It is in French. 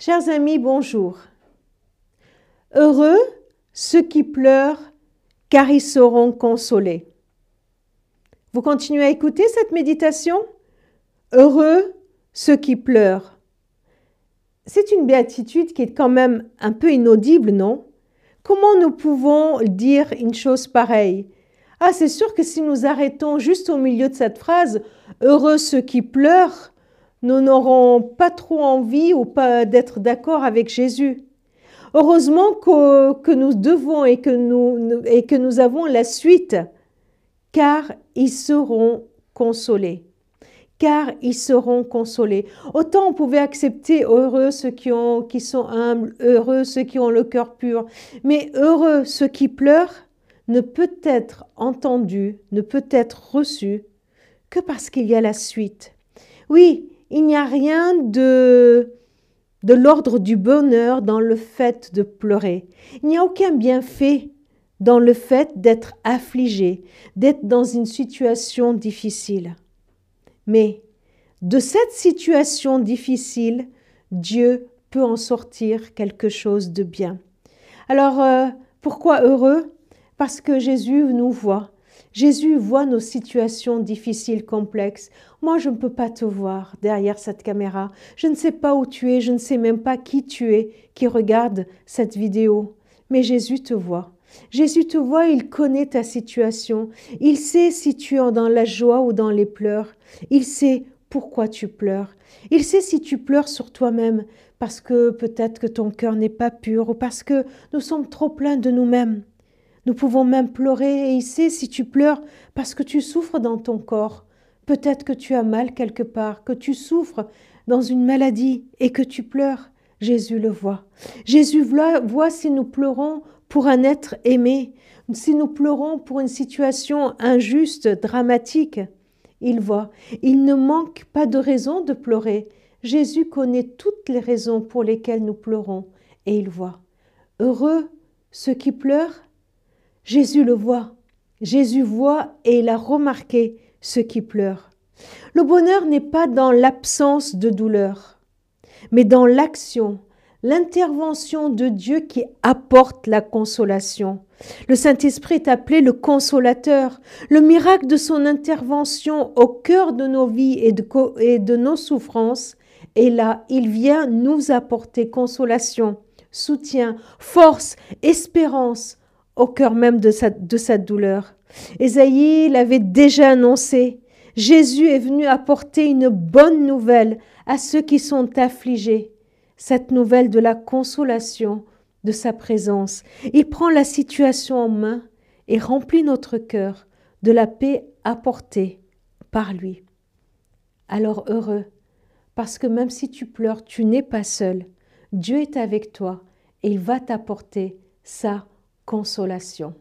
Chers amis, bonjour. Heureux ceux qui pleurent, car ils seront consolés. Vous continuez à écouter cette méditation? Heureux ceux qui pleurent. C'est une béatitude qui est quand même un peu inaudible, non? Comment nous pouvons dire une chose pareille? Ah, c'est sûr que si nous arrêtons juste au milieu de cette phrase, Heureux ceux qui pleurent, nous n'aurons pas trop envie ou pas d'être d'accord avec Jésus. Heureusement que, que, nous devons et que nous, et que nous avons la suite, car ils seront consolés. Car ils seront consolés. Autant on pouvait accepter heureux ceux qui, ont, qui sont humbles, heureux ceux qui ont le cœur pur, mais heureux ceux qui pleurent ne peut être entendu, ne peut être reçu que parce qu'il y a la suite. Oui, il n'y a rien de, de l'ordre du bonheur dans le fait de pleurer. Il n'y a aucun bienfait dans le fait d'être affligé, d'être dans une situation difficile. Mais de cette situation difficile, Dieu peut en sortir quelque chose de bien. Alors, euh, pourquoi heureux? Parce que Jésus nous voit Jésus voit nos situations difficiles, complexes. Moi, je ne peux pas te voir derrière cette caméra. Je ne sais pas où tu es, je ne sais même pas qui tu es qui regarde cette vidéo. Mais Jésus te voit. Jésus te voit, il connaît ta situation. Il sait si tu es dans la joie ou dans les pleurs. Il sait pourquoi tu pleures. Il sait si tu pleures sur toi-même parce que peut-être que ton cœur n'est pas pur ou parce que nous sommes trop pleins de nous-mêmes. Nous pouvons même pleurer et sait si tu pleures parce que tu souffres dans ton corps. Peut-être que tu as mal quelque part, que tu souffres dans une maladie et que tu pleures. Jésus le voit. Jésus voit si nous pleurons pour un être aimé, si nous pleurons pour une situation injuste, dramatique. Il voit. Il ne manque pas de raison de pleurer. Jésus connaît toutes les raisons pour lesquelles nous pleurons et il voit. Heureux ceux qui pleurent Jésus le voit. Jésus voit et il a remarqué ceux qui pleurent. Le bonheur n'est pas dans l'absence de douleur, mais dans l'action, l'intervention de Dieu qui apporte la consolation. Le Saint-Esprit est appelé le consolateur. Le miracle de son intervention au cœur de nos vies et de, nos souffrances est là. Il vient nous apporter consolation, soutien, force, espérance, au cœur même de sa, douleur. Ésaïe l'avait déjà annoncé. Jésus est venu apporter une bonne nouvelle à ceux qui sont affligés, cette nouvelle de la consolation de sa présence. Il prend la situation en main et remplit notre cœur de la paix apportée par lui. Alors heureux, parce que même si tu pleures, tu n'es pas seul. Dieu est avec toi et il va t'apporter sa consolation.